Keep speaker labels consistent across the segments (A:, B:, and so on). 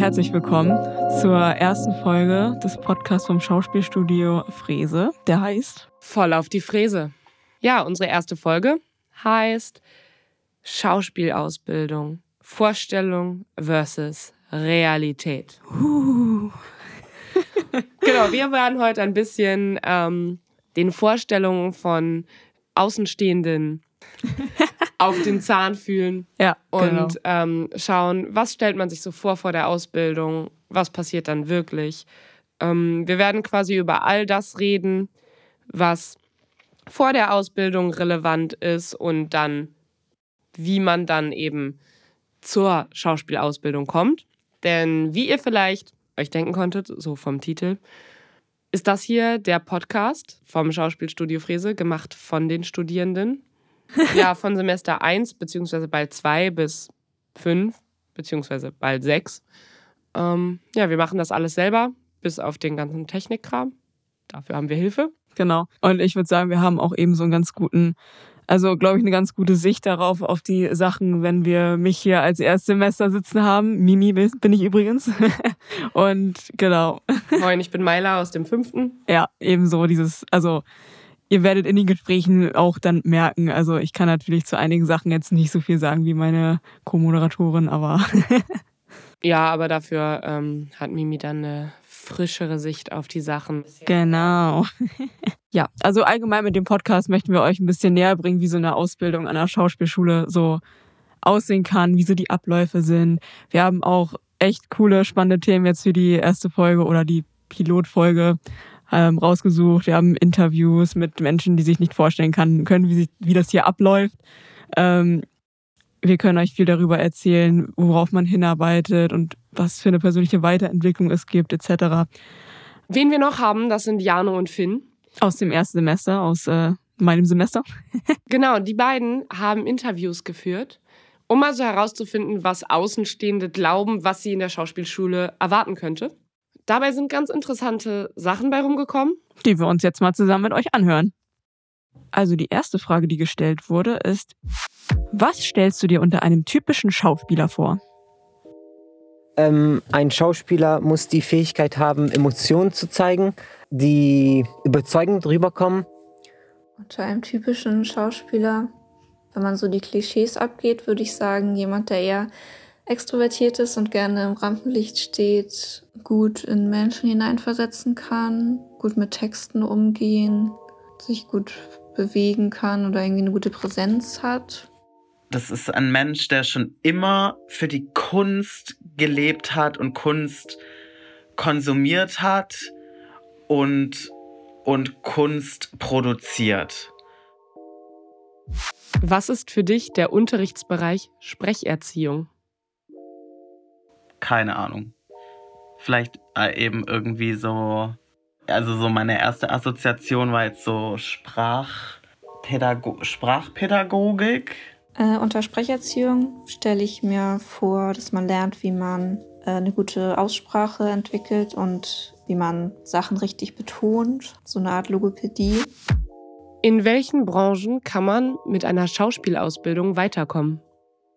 A: herzlich willkommen zur ersten Folge des Podcasts vom Schauspielstudio Fräse. Der heißt
B: Voll auf die Fräse. Ja, unsere erste Folge heißt Schauspielausbildung, Vorstellung versus Realität.
A: uh,
B: Genau, wir werden heute ein bisschen ähm, den Vorstellungen von Außenstehenden auf den Zahn fühlen
A: Ja,
B: und
A: genau.
B: ähm, schauen, was stellt man sich so vor vor der Ausbildung, was passiert dann wirklich. Ähm, wir werden quasi über all das reden, was vor der Ausbildung relevant ist und dann, wie man dann eben zur Schauspielausbildung kommt. Denn wie ihr vielleicht euch denken konntet, so vom Titel, ist das hier der Podcast vom Schauspielstudio Fräse, gemacht von den Studierenden. Ja, von Semester 1 beziehungsweise bald 2 bis 5 beziehungsweise bald 6. Ähm, ja, wir machen das alles selber, bis auf den ganzen Technikkram. Dafür haben wir Hilfe.
A: Genau. Und ich würde sagen, wir haben auch eben so einen ganz guten, also glaube ich, eine ganz gute Sicht darauf, auf die Sachen, wenn wir mich hier als Erstsemester sitzen haben. Mimi bin ich übrigens. Und genau.
B: Moin, ich bin Maila aus dem fünften.
A: Ja, ebenso dieses, also ihr werdet in den Gesprächen auch dann merken, also ich kann natürlich zu einigen Sachen jetzt nicht so viel sagen wie meine Co-Moderatorin, aber
B: Ja, aber dafür ähm, hat Mimi dann eine frischere Sicht auf die Sachen.
A: genau. ja, also allgemein mit dem Podcast möchten wir euch ein bisschen näher bringen, wie so eine Ausbildung an der Schauspielschule so aussehen kann, wie so die Abläufe sind. Wir haben auch echt coole, spannende Themen jetzt für die erste Folge oder die Pilotfolge ähm, rausgesucht. Wir haben Interviews mit Menschen, die sich nicht vorstellen kann, können, wie, sich, wie das hier abläuft. Ähm, wir können euch viel darüber erzählen, worauf man hinarbeitet und was für eine persönliche Weiterentwicklung es gibt, etc.
B: Wen wir noch haben, das sind Jano und Finn.
A: Aus dem ersten Semester, aus äh, meinem Semester.
B: Genau, die beiden haben Interviews geführt, um also herauszufinden, was Außenstehende glauben, was sie in der Schauspielschule erwarten könnte. Dabei sind ganz interessante Sachen bei rumgekommen.
A: die wir uns jetzt mal zusammen mit euch anhören. Also die erste Frage, die gestellt wurde, ist, was stellst du dir unter einem typischen Schauspieler vor?
C: Ähm, ein Schauspieler muss die Fähigkeit haben, Emotionen zu zeigen, die überzeugend rüberkommen.
D: Unter einem typischen Schauspieler, wenn man so die Klischees abgeht, würde ich sagen, jemand, der eher extrovertiert ist und gerne im Rampenlicht steht, gut in Menschen hineinversetzen kann, gut mit Texten umgehen, sich gut bewegen kann oder irgendwie eine gute Präsenz hat.
E: das ist ein Mensch, der schon immer für die Kunst gelebt hat und Kunst konsumiert hat und, und Kunst produziert.
B: Was ist für dich der Unterrichtsbereich Sprecherziehung?
E: Keine Ahnung. Vielleicht äh, eben irgendwie so. Also, so meine erste Assoziation war jetzt so Sprachpädago Sprachpädagogik.
D: Äh, unter Sprecherziehung stelle ich mir vor, dass man lernt, wie man äh, eine gute Aussprache entwickelt und wie man Sachen richtig betont. So eine Art Logopädie.
B: In welchen Branchen kann man mit einer Schauspielausbildung weiterkommen?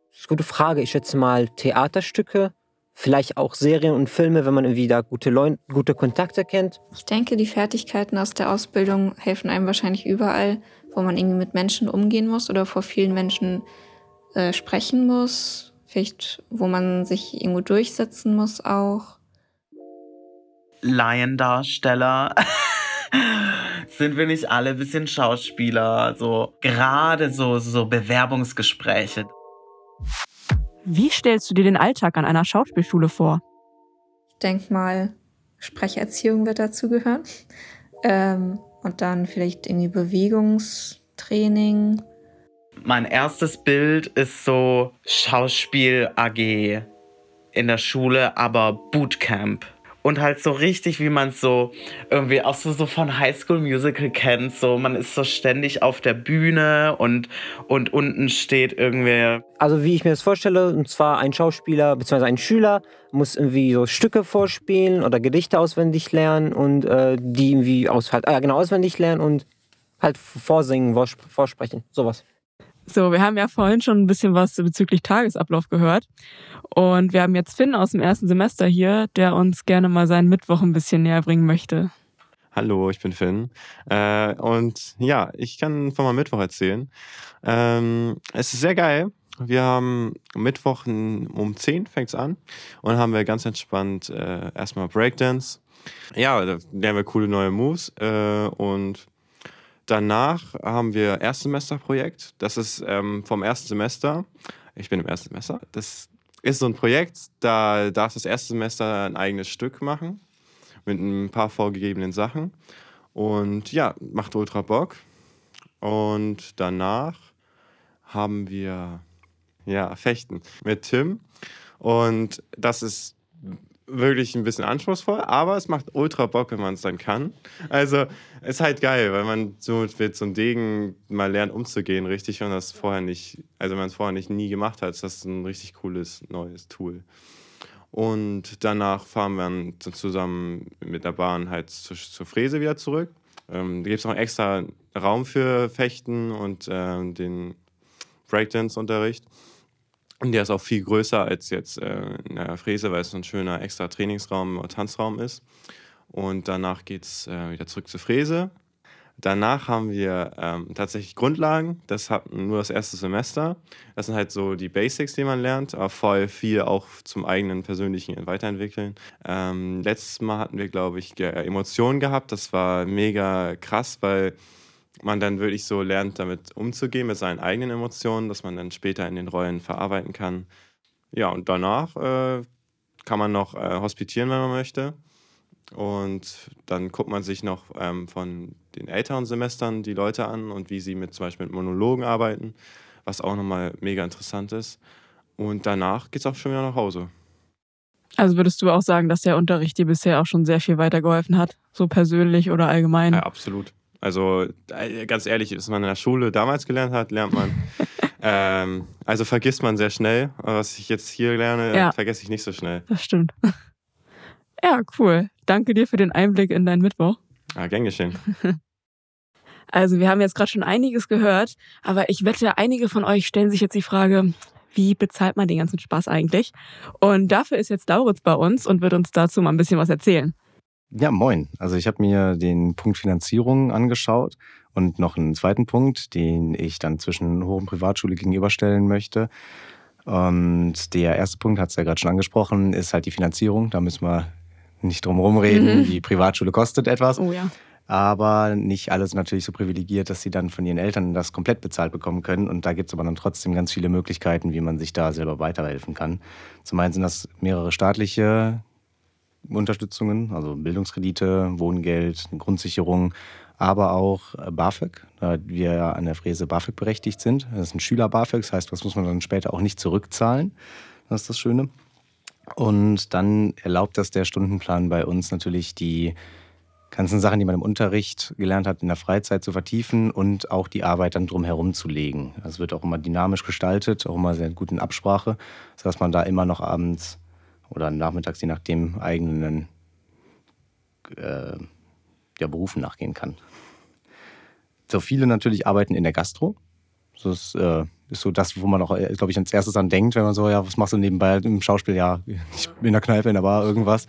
C: Das ist eine gute Frage. Ich schätze mal Theaterstücke, vielleicht auch Serien und Filme, wenn man irgendwie da gute, Leu gute Kontakte kennt.
D: Ich denke, die Fertigkeiten aus der Ausbildung helfen einem wahrscheinlich überall, wo man irgendwie mit Menschen umgehen muss oder vor vielen Menschen äh, sprechen muss. Vielleicht, wo man sich irgendwo durchsetzen muss auch.
E: Laiendarsteller. Sind wir nicht alle ein bisschen Schauspieler? So, gerade so, so Bewerbungsgespräche.
A: Wie stellst du dir den Alltag an einer Schauspielschule vor?
D: Ich denke mal, Sprecherziehung wird dazugehören. Ähm, und dann vielleicht irgendwie Bewegungstraining.
E: Mein erstes Bild ist so Schauspiel AG in der Schule, aber Bootcamp. Und halt so richtig, wie man es so irgendwie auch so, so von High School Musical kennt. So, man ist so ständig auf der Bühne und, und unten steht irgendwie.
C: Also wie ich mir das vorstelle, und zwar ein Schauspieler bzw. ein Schüler muss irgendwie so Stücke vorspielen oder Gedichte auswendig lernen und äh, die irgendwie aus, halt, äh, genau auswendig lernen und halt vorsingen, vors- vorsprechen, sowas.
A: So, wir haben ja vorhin schon ein bisschen was bezüglich Tagesablauf gehört. Und wir haben jetzt Finn aus dem ersten Semester hier, der uns gerne mal seinen Mittwoch ein bisschen näher bringen möchte.
F: Hallo, ich bin Finn. Äh, und ja, ich kann von meinem Mittwoch erzählen. Ähm, es ist sehr geil. Wir haben Mittwoch um 10 fängt es an und haben wir ganz entspannt äh, erstmal Breakdance. Ja, da lernen wir coole neue Moves äh, und danach haben wir Erstsemesterprojekt. Das ist ähm, vom ersten Semester. Ich bin im ersten Semester. Das ist so ein Projekt, da darf das erste Semester ein eigenes Stück machen mit ein paar vorgegebenen Sachen. Und ja, macht ultra Bock. Und danach haben wir ja, Fechten mit Tim. Und das ist wirklich ein bisschen anspruchsvoll, aber es macht ultra Bock, wenn man es dann kann. Also ist halt geil, weil man so mit so einem Degen mal lernt umzugehen, richtig, und das vorher nicht, also wenn man es vorher nicht nie gemacht hat, ist das ein richtig cooles neues Tool. Und danach fahren wir dann zusammen mit der Bahn halt zur, zur Fräse wieder zurück. Ähm, da gibt es noch extra Raum für Fechten und äh, den Breakdance-Unterricht. Der ist auch viel größer als jetzt äh, in der Fräse, weil es ein schöner extra Trainingsraum oder Tanzraum ist. Und danach geht es äh, wieder zurück zur Fräse. Danach haben wir ähm, tatsächlich Grundlagen. Das hat nur das erste Semester. Das sind halt so die Basics, die man lernt, aber voll viel auch zum eigenen persönlichen Weiterentwickeln. Ähm, letztes Mal hatten wir, glaube ich, Emotionen gehabt. Das war mega krass, weil man dann wirklich so lernt, damit umzugehen, mit seinen eigenen Emotionen, dass man dann später in den Rollen verarbeiten kann. Ja, und danach äh, kann man noch äh, hospitieren, wenn man möchte. Und dann guckt man sich noch ähm, von den älteren Semestern die Leute an und wie sie mit zum Beispiel mit Monologen arbeiten, was auch nochmal mega interessant ist. Und danach geht es auch schon wieder nach Hause.
A: Also würdest du auch sagen, dass der Unterricht dir bisher auch schon sehr viel weitergeholfen hat, so persönlich oder allgemein?
F: Ja, absolut. Also äh, ganz ehrlich, was man in der Schule damals gelernt hat, lernt man. ähm, also vergisst man sehr schnell. Was ich jetzt hier lerne, ja. vergesse ich nicht so schnell.
A: Das stimmt. Ja, cool. Danke dir für den Einblick in deinen Mittwoch.
F: Ja, gern geschehen.
A: Also wir haben jetzt gerade schon einiges gehört, aber ich wette, einige von euch stellen sich jetzt die Frage, wie bezahlt man den ganzen Spaß eigentlich? Und dafür ist jetzt Lauritz bei uns und wird uns dazu mal ein bisschen was erzählen.
G: Ja, moin. Also ich habe mir den Punkt Finanzierung angeschaut und noch einen zweiten Punkt, den ich dann zwischen Hoch- und Privatschule gegenüberstellen möchte. Und der erste Punkt, hat es ja gerade schon angesprochen, ist halt die Finanzierung. Da müssen wir nicht drum herum reden. Mhm. Die Privatschule kostet etwas.
A: Oh ja.
G: Aber nicht alle sind natürlich so privilegiert, dass sie dann von ihren Eltern das komplett bezahlt bekommen können. Und da gibt es aber dann trotzdem ganz viele Möglichkeiten, wie man sich da selber weiterhelfen kann. Zum einen sind das mehrere staatliche Unterstützungen, also Bildungskredite, Wohngeld, Grundsicherung, aber auch äh, BAföG, da wir an der Fräse BAföG berechtigt sind. Das ist ein Schüler-BAföG, das heißt, das muss man dann später auch nicht zurückzahlen. Das ist das Schöne. Und dann erlaubt das der Stundenplan bei uns natürlich die ganzen Sachen, die man im Unterricht gelernt hat, in der Freizeit zu vertiefen und auch die Arbeit dann drumherum zu legen. Das wird auch immer dynamisch gestaltet, auch immer sehr gut in Absprache, sodass man da immer noch abends oder nachmittags, je nachdem, eigenen äh, ja, Berufen nachgehen kann. So viele natürlich arbeiten in der Gastro. Das äh, ist so das, wo man auch, äh, glaube ich, als erstes an denkt, wenn man so, ja, was machst du nebenbei im Schauspiel? Ja, ich bin in der Kneipe, in der Bar, irgendwas.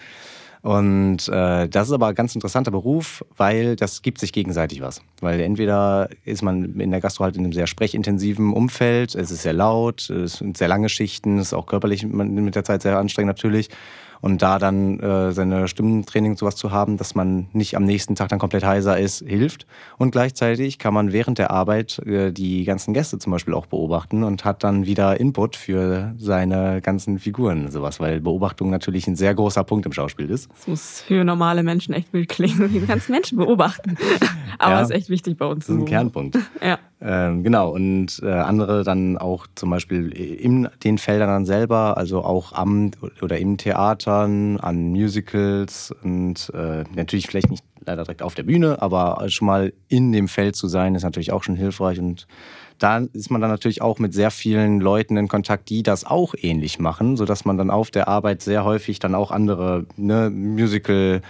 G: Und äh, das ist aber ein ganz interessanter Beruf, weil das gibt sich gegenseitig was. Weil entweder ist man in der Gastro halt in einem sehr sprechintensiven Umfeld, es ist sehr laut, es sind sehr lange Schichten, es ist auch körperlich mit der Zeit sehr anstrengend natürlich. Und da dann äh, seine Stimmentraining und sowas zu haben, dass man nicht am nächsten Tag dann komplett heiser ist, hilft. Und gleichzeitig kann man während der Arbeit äh, die ganzen Gäste zum Beispiel auch beobachten und hat dann wieder Input für seine ganzen Figuren und sowas, weil Beobachtung natürlich ein sehr großer Punkt im Schauspiel ist.
A: Das muss für normale Menschen echt wild klingen, die ganzen Menschen beobachten. Aber ja, ist echt wichtig bei uns.
G: Das ist ein Kernpunkt.
A: ja.
G: Ähm, genau, und äh, andere dann auch zum Beispiel in den Feldern dann selber, also auch am oder im Theatern, an Musicals und äh, natürlich vielleicht nicht leider direkt auf der Bühne, aber schon mal in dem Feld zu sein, ist natürlich auch schon hilfreich und da ist man dann natürlich auch mit sehr vielen Leuten in Kontakt, die das auch ähnlich machen, sodass man dann auf der Arbeit sehr häufig dann auch andere ne, Musical-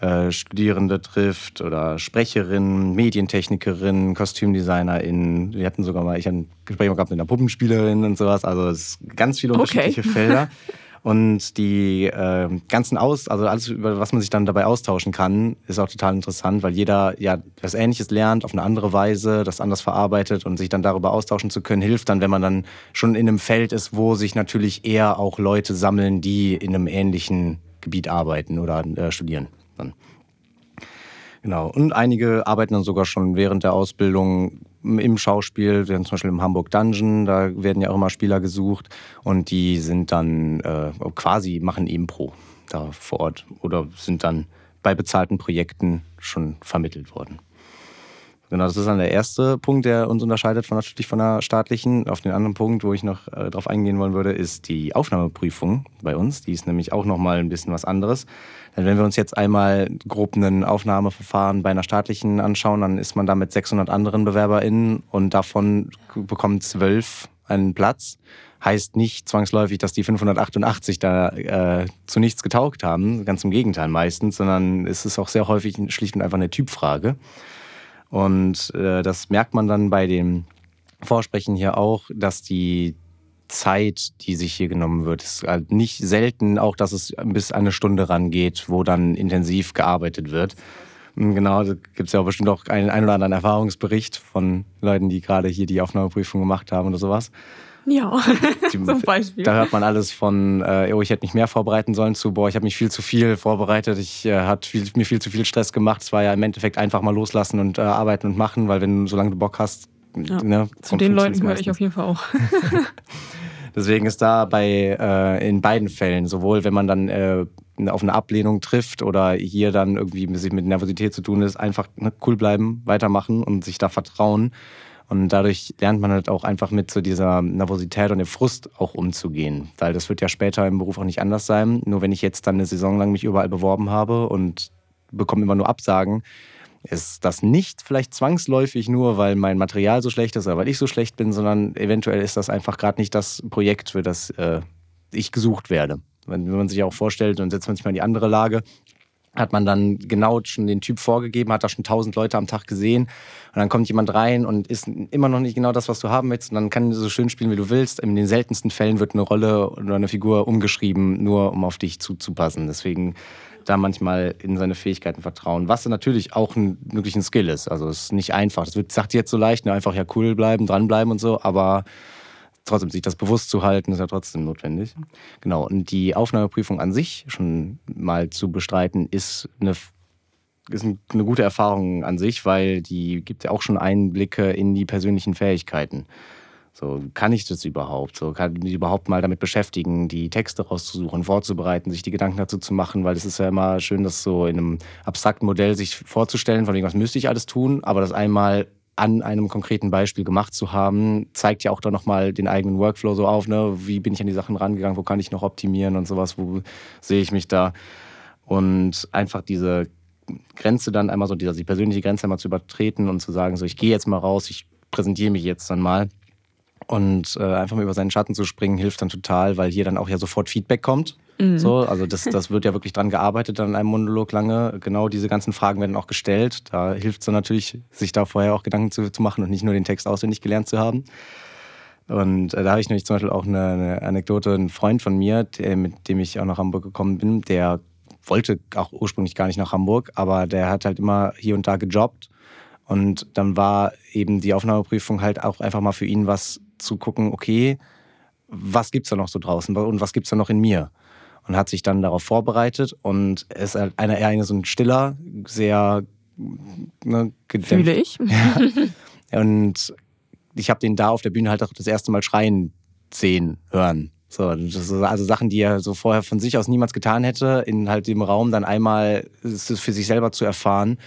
G: äh, Studierende trifft oder Sprecherinnen, Medientechnikerin, KostümdesignerInnen. Wir hatten sogar mal, ich habe ein Gespräch gehabt mit einer Puppenspielerin und sowas. Also es sind ganz viele unterschiedliche
A: Okay.
G: Felder. Und die äh, ganzen Aus, also alles, über was man sich dann dabei austauschen kann, ist auch total interessant, weil jeder ja was Ähnliches lernt, auf eine andere Weise, das anders verarbeitet und sich dann darüber austauschen zu können, hilft dann, wenn man dann schon in einem Feld ist, wo sich natürlich eher auch Leute sammeln, die in einem ähnlichen Gebiet arbeiten oder äh, studieren. Dann. Genau. Und einige arbeiten dann sogar schon während der Ausbildung im Schauspiel. Wir haben zum Beispiel im Hamburg Dungeon, da werden ja auch immer Spieler gesucht und die sind dann äh, quasi machen Impro da vor Ort oder sind dann bei bezahlten Projekten schon vermittelt worden. Genau, das ist dann der erste Punkt, der uns unterscheidet von natürlich von der staatlichen. Auf den anderen Punkt, wo ich noch äh, drauf eingehen wollen würde, ist die Aufnahmeprüfung bei uns. Die ist nämlich auch nochmal ein bisschen was anderes. Denn wenn wir uns jetzt einmal grob ein Aufnahmeverfahren bei einer staatlichen anschauen, dann ist man da mit 600 anderen BewerberInnen und davon bekommen zwölf einen Platz. Heißt nicht zwangsläufig, dass die 588 da äh, zu nichts getaugt haben. Ganz im Gegenteil meistens, sondern es ist auch sehr häufig schlicht und einfach eine Typfrage. Und äh, das merkt man dann bei dem Vorsprechen hier auch, dass die Zeit, die sich hier genommen wird, ist halt nicht selten auch, dass es bis eine Stunde rangeht, wo dann intensiv gearbeitet wird. Und Genau, da gibt es ja auch bestimmt auch einen, einen oder anderen Erfahrungsbericht von Leuten, die gerade hier die Aufnahmeprüfung gemacht haben oder sowas.
A: Ja,
G: Die-
A: zum Beispiel.
G: Da hört man alles von, äh, oh, ich hätte mich mehr vorbereiten sollen, zu, boah, ich habe mich viel zu viel vorbereitet, ich äh, hat viel, mir viel zu viel Stress gemacht. Es war ja im Endeffekt einfach mal loslassen und äh, arbeiten und machen, weil wenn solange du Bock hast,
A: Ja,
G: ne,
A: Zu den Leuten gehöre ich auf jeden Fall auch.
G: Deswegen ist da bei äh, in beiden Fällen, sowohl wenn man dann äh, auf eine Ablehnung trifft oder hier dann irgendwie sich mit Nervosität zu tun ist, einfach ne, cool bleiben, weitermachen und sich da vertrauen. Und dadurch lernt man halt auch einfach mit so dieser Nervosität und dem Frust auch umzugehen. Weil das wird ja später im Beruf auch nicht anders sein. Nur wenn ich jetzt dann eine Saison lang mich überall beworben habe und bekomme immer nur Absagen, ist das nicht vielleicht zwangsläufig nur, weil mein Material so schlecht ist oder weil ich so schlecht bin, sondern eventuell ist das einfach gerade nicht das Projekt, für das äh, ich gesucht werde. Wenn, wenn man sich auch vorstellt und setzt man sich mal in die andere Lage, hat man dann genau schon den Typ vorgegeben, hat da schon tausend Leute am Tag gesehen und dann kommt jemand rein und ist immer noch nicht genau das, was du haben willst und dann kann du so schön spielen, wie du willst. In den seltensten Fällen wird eine Rolle oder eine Figur umgeschrieben, nur um auf dich zuzupassen. Deswegen da manchmal in seine Fähigkeiten vertrauen, was natürlich auch ein, wirklich ein Skill ist. Also es ist nicht einfach. Das wird, sagt jetzt so leicht, ne? einfach ja cool bleiben, dranbleiben und so, aber trotzdem sich das bewusst zu halten, ist ja trotzdem notwendig. Genau, und die Aufnahmeprüfung an sich schon mal zu bestreiten, ist eine, ist eine gute Erfahrung an sich, weil die gibt ja auch schon Einblicke in die persönlichen Fähigkeiten. So, kann ich das überhaupt? So, kann ich mich überhaupt mal damit beschäftigen, die Texte rauszusuchen, vorzubereiten, sich die Gedanken dazu zu machen, weil es ist ja immer schön, das so in einem abstrakten Modell sich vorzustellen, von wegen, was müsste ich alles tun, aber das einmal an einem konkreten Beispiel gemacht zu haben, zeigt ja auch dann nochmal den eigenen Workflow so auf, ne? Wie bin ich an die Sachen rangegangen, wo kann ich noch optimieren und sowas, wo sehe ich mich da? Und einfach diese Grenze dann einmal so, die persönliche Grenze einmal zu übertreten und zu sagen, so, ich gehe jetzt mal raus, ich präsentiere mich jetzt dann mal. Und äh, einfach mal über seinen Schatten zu springen, hilft dann total, weil hier dann auch ja sofort Feedback kommt.
A: Mhm.
G: So, also das, das wird ja wirklich dran gearbeitet an einem Monolog lange. Genau diese ganzen Fragen werden auch gestellt. Da hilft es natürlich, sich da vorher auch Gedanken zu, zu machen und nicht nur den Text auswendig gelernt zu haben. Und äh, da habe ich nämlich zum Beispiel auch eine, eine Anekdote, ein Freund von mir, der, mit dem ich auch nach Hamburg gekommen bin, der wollte auch ursprünglich gar nicht nach Hamburg, aber der hat halt immer hier und da gejobbt. Und dann war eben die Aufnahmeprüfung halt auch einfach mal für ihn was zu gucken, okay, was gibt's da noch so draußen und was gibt's da noch in mir? Und hat sich dann darauf vorbereitet und ist halt einer eher so ein stiller, sehr ne, gedämpft-
A: Fühle ich.
G: ja. Und ich habe den da auf der Bühne halt auch das erste Mal schreien sehen, hören. So, also Sachen, die er so vorher von sich aus niemals getan hätte, in halt dem Raum dann einmal für sich selber zu erfahren.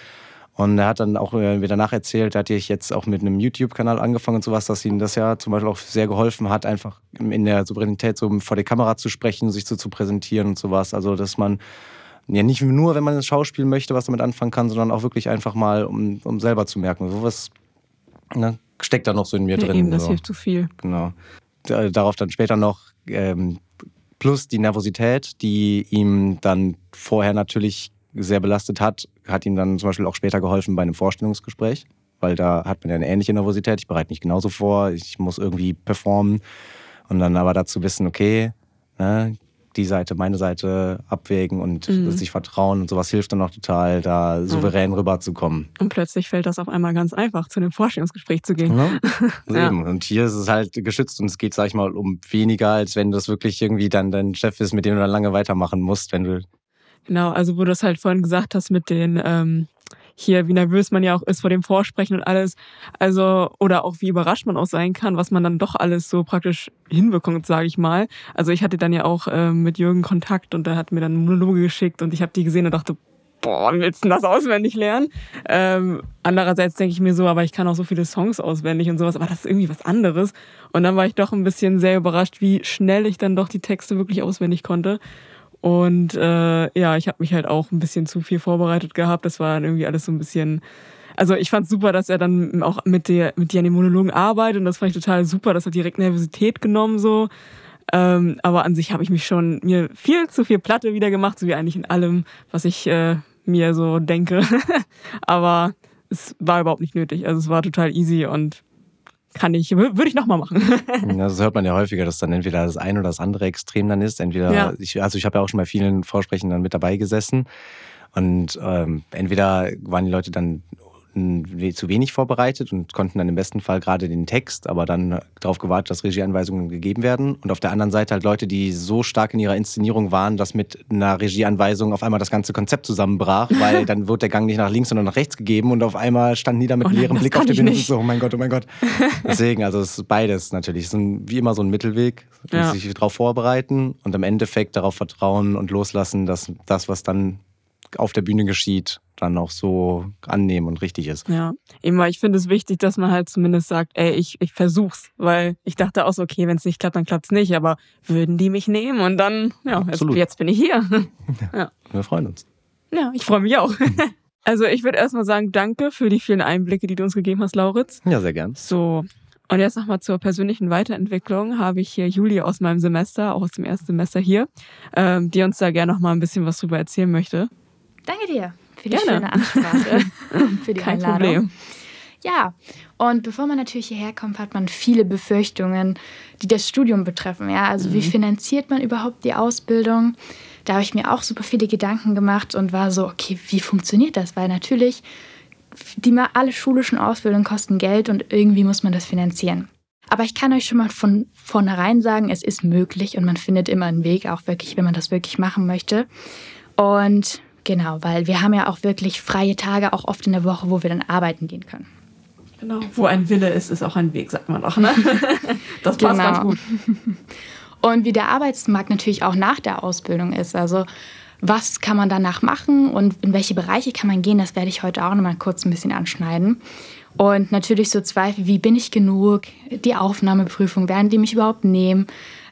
G: Und er hat dann auch äh, mir danach erzählt, da hatte ich jetzt auch mit einem YouTube-Kanal angefangen und sowas, dass ihm das ja zum Beispiel auch sehr geholfen hat, einfach in der Souveränität so vor der Kamera zu sprechen, sich so zu präsentieren und sowas. Also, dass man ja nicht nur, wenn man das Schauspiel möchte, was damit anfangen kann, sondern auch wirklich einfach mal, um, um selber zu merken, sowas ne, steckt da noch so in mir
A: Ja,
G: drin.
A: eben, das
G: so.
A: hilft zu viel.
G: Genau. Da- Darauf dann später noch ähm, plus die Nervosität, die ihm dann vorher natürlich sehr belastet hat, hat ihm dann zum Beispiel auch später geholfen bei einem Vorstellungsgespräch, weil da hat man ja eine ähnliche Nervosität. Ich bereite mich genauso vor, ich muss irgendwie performen und dann aber dazu wissen, okay, ne, die Seite, meine Seite abwägen und
A: Mhm.
G: sich vertrauen und sowas hilft dann auch total, da souverän rüberzukommen.
A: Und plötzlich fällt das auf einmal ganz einfach, zu einem Vorstellungsgespräch zu gehen.
G: Ja.
A: Ja.
G: Eben. Und hier ist es halt geschützt und es geht, sag ich mal, um weniger, als wenn das wirklich irgendwie dann dein Chef ist, mit dem du dann lange weitermachen musst, wenn du.
A: Genau, also wo du das halt vorhin gesagt hast mit den, ähm, hier, wie nervös man ja auch ist vor dem Vorsprechen und alles. Also, oder auch wie überrascht man auch sein kann, was man dann doch alles so praktisch hinbekommt, sage ich mal. Also ich hatte dann ja auch ähm, mit Jürgen Kontakt und der hat mir dann Monologe geschickt und ich habe die gesehen und dachte, boah, willst du das auswendig lernen? Ähm, andererseits denke ich mir so, aber ich kann auch so viele Songs auswendig und sowas, aber das ist irgendwie was anderes. Und dann war ich doch ein bisschen sehr überrascht, wie schnell ich dann doch die Texte wirklich auswendig konnte. Und äh, ja, ich habe mich halt auch ein bisschen zu viel vorbereitet gehabt. Das war dann irgendwie alles so ein bisschen. Also ich fand super, dass er dann auch mit der mit dir an den Monologen arbeitet und das fand ich total super. Das hat direkt Nervosität genommen so. Ähm, aber an sich habe ich mich schon mir viel zu viel Platte wieder gemacht, so wie eigentlich in allem, was ich äh, mir so denke. aber es war überhaupt nicht nötig. Also es war total easy und kann ich, wür- würde ich nochmal machen.
G: Ja, Das hört man ja häufiger, dass dann entweder das eine oder das andere Extrem dann ist. Entweder,
A: Ja.
G: ich, also ich habe ja auch schon bei vielen Vorsprechen dann mit dabei gesessen. Und ähm, entweder waren die Leute dann zu wenig vorbereitet und konnten dann im besten Fall gerade den Text, aber dann darauf gewartet, dass Regieanweisungen gegeben werden. Und auf der anderen Seite halt Leute, die so stark in ihrer Inszenierung waren, dass mit einer Regieanweisung auf einmal das ganze Konzept zusammenbrach, weil dann wurde der Gang nicht nach links, sondern nach rechts gegeben und auf einmal standen die da mit
A: Oh nein,
G: leerem Blick auf
A: ich
G: Bühne und so, oh mein Gott, oh mein Gott. Deswegen, also es ist beides natürlich. Es ist ein, wie immer so ein Mittelweg,
A: Ja.
G: sich darauf vorbereiten und im Endeffekt darauf vertrauen und loslassen, dass das, was dann auf der Bühne geschieht, dann auch so annehmen und richtig ist.
A: Ja, eben weil ich finde es wichtig, dass man halt zumindest sagt, ey, ich, ich versuch's. Weil ich dachte auch so, okay, wenn es nicht klappt, dann klappt's nicht. Aber würden die mich nehmen? Und dann, ja, jetzt, jetzt bin ich hier.
G: Wir freuen uns.
A: Ja, ich freue mich auch. Also ich würde erstmal sagen, danke für die vielen Einblicke, die du uns gegeben hast, Lauritz.
G: Ja, sehr gern.
A: So, und jetzt nochmal zur persönlichen Weiterentwicklung. Habe ich hier Julie aus meinem Semester, auch aus dem ersten Semester hier, ähm, die uns da gerne nochmal ein bisschen was drüber erzählen möchte.
H: Danke dir für die
A: Gerne.
H: schöne Ansprache für die
A: Kein
H: Einladung.
A: Problem.
H: Ja, und bevor man natürlich hierher kommt, hat man viele Befürchtungen, die das Studium betreffen. Ja, also wie finanziert man überhaupt die Ausbildung? Da habe ich mir auch super viele Gedanken gemacht und war so, okay, wie funktioniert das? Weil natürlich, die mal alle schulischen Ausbildungen kosten Geld und irgendwie muss man das finanzieren. Aber ich kann euch schon mal von vornherein sagen, es ist möglich und man findet immer einen Weg, auch wirklich, wenn man das wirklich machen möchte. Und genau, weil wir haben ja auch wirklich freie Tage, auch oft in der Woche, wo wir dann arbeiten gehen können.
A: Genau. Wo ein Wille ist, ist auch ein Weg, sagt man doch. Ne? Das passt
H: Genau.
A: ganz gut.
H: Und wie der Arbeitsmarkt natürlich auch nach der Ausbildung ist. Also was kann man danach machen und in welche Bereiche kann man gehen, das werde ich heute auch noch mal kurz ein bisschen anschneiden. Und natürlich so Zweifel, wie bin ich genug, die Aufnahmeprüfung, werden die mich überhaupt nehmen?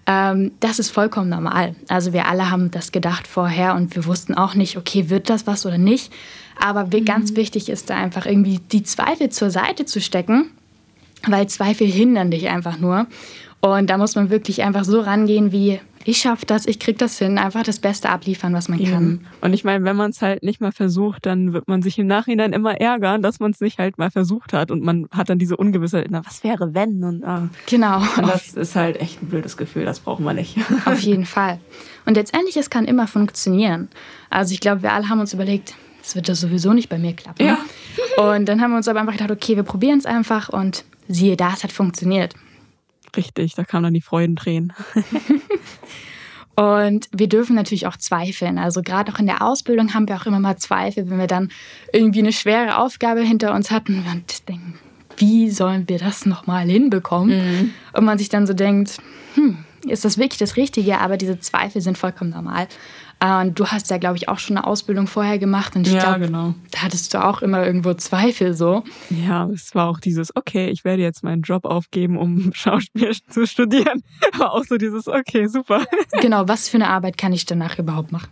H: Ähm, das ist vollkommen normal. Also wir alle haben das gedacht vorher und wir wussten auch nicht, okay, wird das was oder nicht. Aber wir, ganz wichtig ist da einfach irgendwie die Zweifel zur Seite zu stecken weil Zweifel hindern dich einfach nur. Und da muss man wirklich einfach so rangehen wie, ich schaffe das, ich krieg das hin, einfach das Beste abliefern, was man kann.
A: Eben. Und ich meine, wenn man es halt nicht mal versucht, dann wird man sich im Nachhinein immer ärgern, dass man es nicht halt mal versucht hat. Und man hat dann diese Ungewissheit, na, was wäre wenn? Und, ah.
H: Genau,
A: und das ist halt echt ein blödes Gefühl, das brauchen wir nicht.
H: auf jeden Fall. Und letztendlich, es kann immer funktionieren. Also ich glaube, wir alle haben uns überlegt, es wird das sowieso nicht bei mir klappen.
A: Ja.
H: Und dann haben wir uns aber einfach gedacht, okay, wir probieren es einfach und siehe da, es hat funktioniert.
A: Richtig, da kamen dann die Freudentränen.
H: Und wir dürfen natürlich auch zweifeln. Also gerade auch in der Ausbildung haben wir auch immer mal Zweifel, wenn wir dann irgendwie eine schwere Aufgabe hinter uns hatten und denken, wie sollen wir das nochmal hinbekommen? Und man sich dann so denkt, hm, ist das wirklich das Richtige? Aber diese Zweifel sind vollkommen normal. Und du hast ja, glaube ich, auch schon eine Ausbildung vorher gemacht. Und ich
A: Ja,
H: glaube,
A: genau.
H: da hattest du auch immer irgendwo Zweifel so.
A: Ja, es war auch dieses, okay, ich werde jetzt meinen Job aufgeben, um Schauspiel zu studieren. Aber auch so dieses, okay, super.
H: genau, was für eine Arbeit kann ich danach überhaupt machen?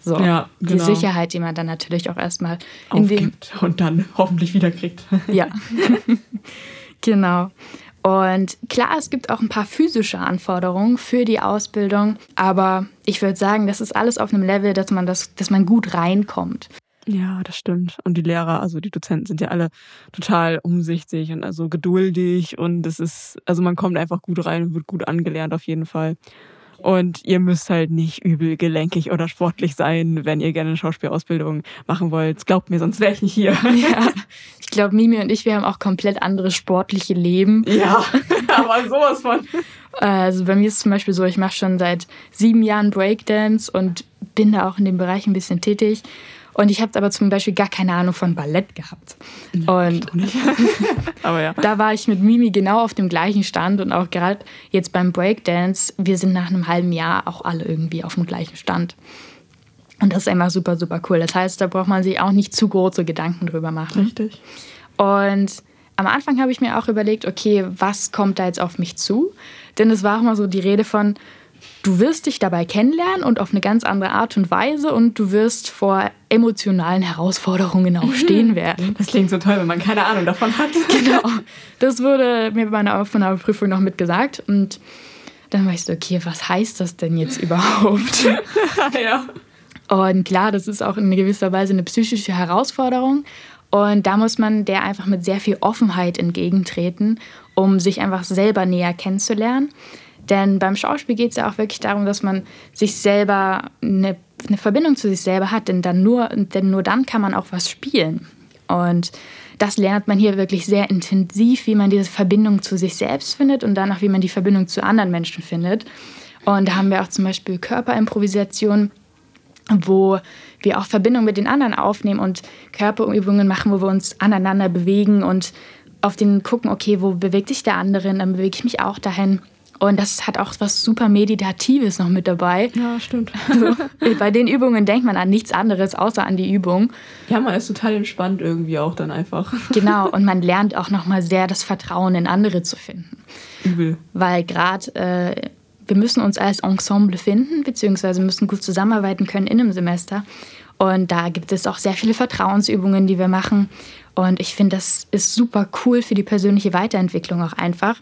H: So,
A: Ja,
H: die
A: genau.
H: Sicherheit, die man dann natürlich auch erstmal
A: Aufgibt und dann hoffentlich wiederkriegt.
H: Ja, genau. Und klar, es gibt auch ein paar physische Anforderungen für die Ausbildung, aber ich würde sagen, das ist alles auf einem Level, dass man, das, dass man gut reinkommt.
A: Ja, das stimmt. Und die Lehrer, also die Dozenten sind ja alle total umsichtig und also geduldig und es ist, also man kommt einfach gut rein und wird gut angelernt auf jeden Fall. Und ihr müsst halt nicht übel gelenkig oder sportlich sein, wenn ihr gerne eine Schauspielausbildung machen wollt. Glaubt mir, sonst wäre ich nicht hier.
H: Ja. Ich glaube, Mimi und ich, wir haben auch komplett andere sportliche Leben.
A: Ja, aber sowas von.
H: Also bei mir ist es zum Beispiel so, ich mache schon seit sieben Jahren Breakdance und bin da auch in dem Bereich ein bisschen tätig. Und ich habe aber zum Beispiel gar keine Ahnung von Ballett gehabt. Und
A: aber ja.
H: da war ich mit Mimi genau auf dem gleichen Stand und auch gerade jetzt beim Breakdance, wir sind nach einem halben Jahr auch alle irgendwie auf dem gleichen Stand. Und das ist einfach super, super cool. Das heißt, da braucht man sich auch nicht zu große Gedanken drüber machen.
A: Richtig.
H: Und am Anfang habe ich mir auch überlegt, okay, was kommt da jetzt auf mich zu? Denn es war auch mal so die Rede von, du wirst dich dabei kennenlernen und auf eine ganz andere Art und Weise und du wirst vor emotionalen Herausforderungen auch stehen werden.
A: Das klingt so toll, wenn man keine Ahnung davon hat.
H: Genau. Das wurde mir bei meiner Aufnahmeprüfung noch mitgesagt und dann war ich so, okay, was heißt das denn jetzt überhaupt?
A: ja.
H: Und klar, das ist auch in gewisser Weise eine psychische Herausforderung. Und da muss man der einfach mit sehr viel Offenheit entgegentreten, um sich einfach selber näher kennenzulernen. Denn beim Schauspiel geht es ja auch wirklich darum, dass man sich selber eine, eine Verbindung zu sich selber hat, denn, dann nur, denn nur dann kann man auch was spielen. Und das lernt man hier wirklich sehr intensiv, wie man diese Verbindung zu sich selbst findet und dann auch, wie man die Verbindung zu anderen Menschen findet. Und da haben wir auch zum Beispiel Körperimprovisation, wo wir auch Verbindung mit den anderen aufnehmen und Körperübungen machen, wo wir uns aneinander bewegen und auf den gucken, okay, wo bewegt sich der andere, dann bewege ich mich auch dahin. Und das hat auch was super Meditatives noch mit dabei.
A: Ja, stimmt.
H: Also, bei den Übungen denkt man an nichts anderes außer an die Übung.
A: Ja, man ist total entspannt irgendwie auch dann einfach.
H: Genau, und man lernt auch nochmal sehr das Vertrauen in andere zu finden.
A: Übel.
H: Weil gerade äh, wir müssen uns als Ensemble finden, beziehungsweise müssen gut zusammenarbeiten können in einem Semester. Und da gibt es auch sehr viele Vertrauensübungen, die wir machen. Und ich finde, das ist super cool für die persönliche Weiterentwicklung auch einfach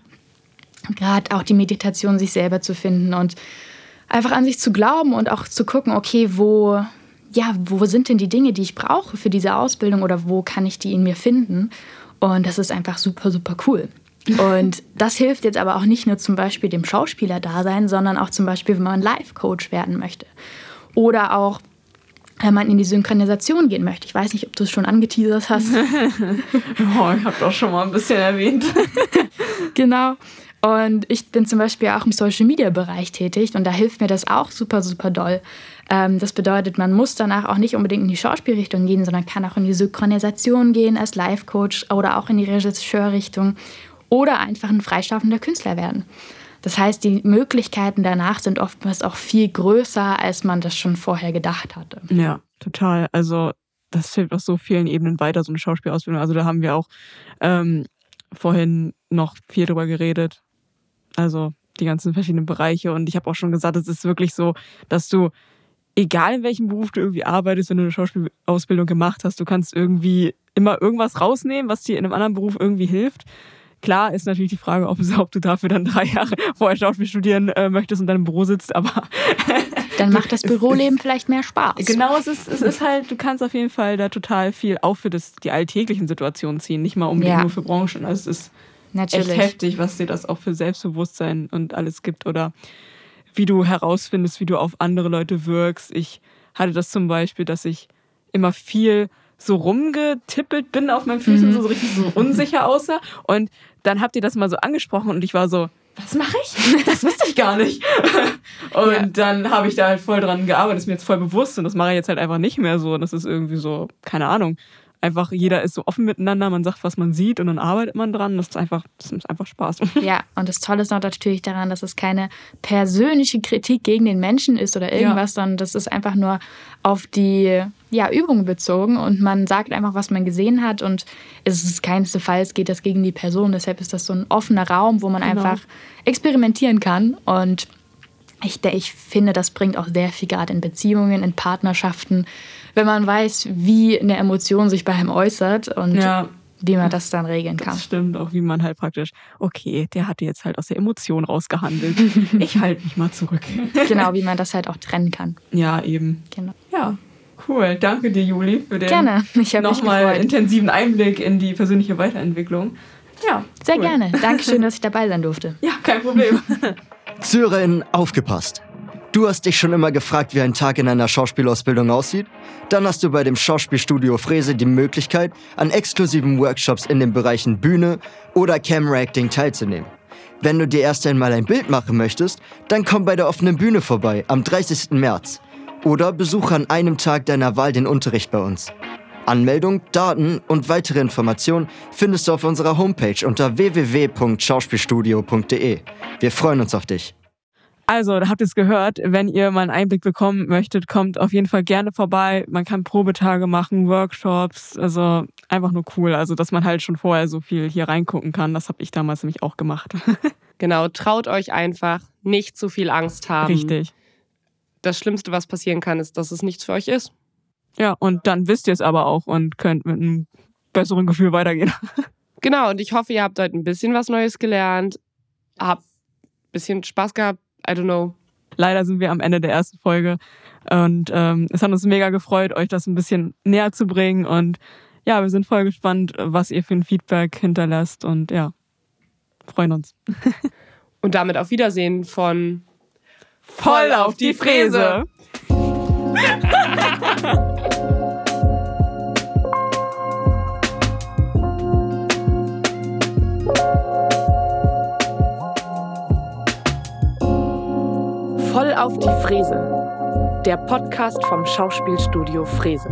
H: gerade auch die Meditation, sich selber zu finden und einfach an sich zu glauben und auch zu gucken, okay, wo, ja, wo sind denn die Dinge, die ich brauche für diese Ausbildung oder wo kann ich die in mir finden? Und das ist einfach super, super cool. Und das hilft jetzt aber auch nicht nur zum Beispiel dem Schauspieler-Dasein, sondern auch zum Beispiel, wenn man Live-Coach werden möchte. Oder auch, wenn man in die Synchronisation gehen möchte. Ich weiß nicht, ob du es schon angeteasert hast.
A: oh, ich habe doch schon mal ein bisschen erwähnt.
H: genau. Und ich bin zum Beispiel auch im Social Media Bereich tätig und da hilft mir das auch super, super doll. Ähm, das bedeutet, man muss danach auch nicht unbedingt in die Schauspielrichtung gehen, sondern kann auch in die Synchronisation gehen als Live-Coach oder auch in die Regisseurrichtung oder einfach ein freischaffender Künstler werden. Das heißt, die Möglichkeiten danach sind oftmals auch viel größer, als man das schon vorher gedacht hatte.
A: Ja, total. Also das hilft auf so vielen Ebenen weiter, so eine Schauspielausbildung. Also da haben wir auch ähm, vorhin noch viel drüber geredet, also die ganzen verschiedenen Bereiche. Und ich habe auch schon gesagt, es ist wirklich so, dass du, egal in welchem Beruf du irgendwie arbeitest, wenn du eine Schauspielausbildung gemacht hast, du kannst irgendwie immer irgendwas rausnehmen, was dir in einem anderen Beruf irgendwie hilft. Klar ist natürlich die Frage, ob, ob du dafür dann drei Jahre vorher Schauspiel studieren äh, möchtest und dann im Büro sitzt, aber.
H: dann macht das Büroleben vielleicht mehr Spaß.
A: Genau, es ist, es ist halt, du kannst auf jeden Fall da total viel auch für das, die alltäglichen Situationen ziehen, nicht mal unbedingt ja. nur für Branchen. Also es ist Natürlich. echt heftig, was dir das auch für Selbstbewusstsein und alles gibt oder wie du herausfindest, wie du auf andere Leute wirkst. Ich hatte das zum Beispiel, dass ich immer viel so rumgetippelt bin auf meinen Füßen, mhm. so, so richtig so unsicher aussah. Und dann habt ihr das mal so angesprochen und ich war so, was mache ich? Das wusste ich gar nicht. und ja. dann habe ich da halt voll dran gearbeitet, ist mir jetzt voll bewusst und das mache ich jetzt halt einfach nicht mehr so. Das ist irgendwie so, keine Ahnung einfach jeder ist so offen miteinander, man sagt, was man sieht und dann arbeitet man dran. Das ist einfach, das ist einfach Spaß.
H: Ja, und das Tolle ist noch natürlich daran, dass es keine persönliche Kritik gegen den Menschen ist oder irgendwas, ja. sondern das ist einfach nur auf die ja, Übung bezogen und man sagt einfach, was man gesehen hat und es ist keinesfalls geht das gegen die Person. Deshalb ist das so ein offener Raum, wo man genau. einfach experimentieren kann und ich, ich finde, das bringt auch sehr viel gerade in Beziehungen, in Partnerschaften, wenn man weiß, wie eine Emotion sich bei einem äußert. Und
A: ja.
H: wie man das dann regeln kann.
A: Das stimmt, auch wie man halt praktisch, okay, der hatte jetzt halt aus der Emotion rausgehandelt. ich halte mich mal zurück.
H: genau, wie man das halt auch trennen kann.
A: Ja, eben.
H: Genau.
A: Ja, cool. Danke dir, Juli, für den
H: Gerne. Ich habe mich
A: nochmal intensiven Einblick in die persönliche Weiterentwicklung. Ja,
H: Sehr
A: cool.
H: gerne. Dankeschön, dass ich dabei sein durfte.
A: Ja, kein Problem.
I: Sören, aufgepasst! Du hast dich schon immer gefragt, wie ein Tag in einer Schauspielausbildung aussieht? Dann hast du bei dem Schauspielstudio Frese die Möglichkeit, an exklusiven Workshops in den Bereichen Bühne oder Camera Acting teilzunehmen. Wenn du dir erst einmal ein Bild machen möchtest, dann komm bei der offenen Bühne vorbei am 30. März. Oder besuche an einem Tag deiner Wahl den Unterricht bei uns. Anmeldung, Daten und weitere Informationen findest du auf unserer Homepage unter www.schauspielstudio.de. Wir freuen uns auf dich.
A: Also, da habt ihr es gehört. Wenn ihr mal einen Einblick bekommen möchtet, kommt auf jeden Fall gerne vorbei. Man kann Probetage machen, Workshops. Also einfach nur cool. Also, dass man halt schon vorher so viel hier reingucken kann. Das habe ich damals nämlich auch gemacht.
B: Genau, traut euch einfach, nicht zu viel Angst haben.
A: Richtig.
B: Das Schlimmste, was passieren kann, ist, dass es nichts für euch ist.
A: Ja, und dann wisst ihr es aber auch und könnt mit einem besseren Gefühl weitergehen.
B: Genau, und ich hoffe, ihr habt heute ein bisschen was Neues gelernt, habt ein bisschen Spaß gehabt, I don't know.
A: Leider sind wir am Ende der ersten Folge und ähm, es hat uns mega gefreut, euch das ein bisschen näher zu bringen und ja, wir sind voll gespannt, was ihr für ein Feedback hinterlasst und ja, freuen uns.
B: Und damit auf Wiedersehen von
A: Voll auf die Fräse!
B: Voll auf die Fräse. Der Podcast vom Schauspielstudio Fräse.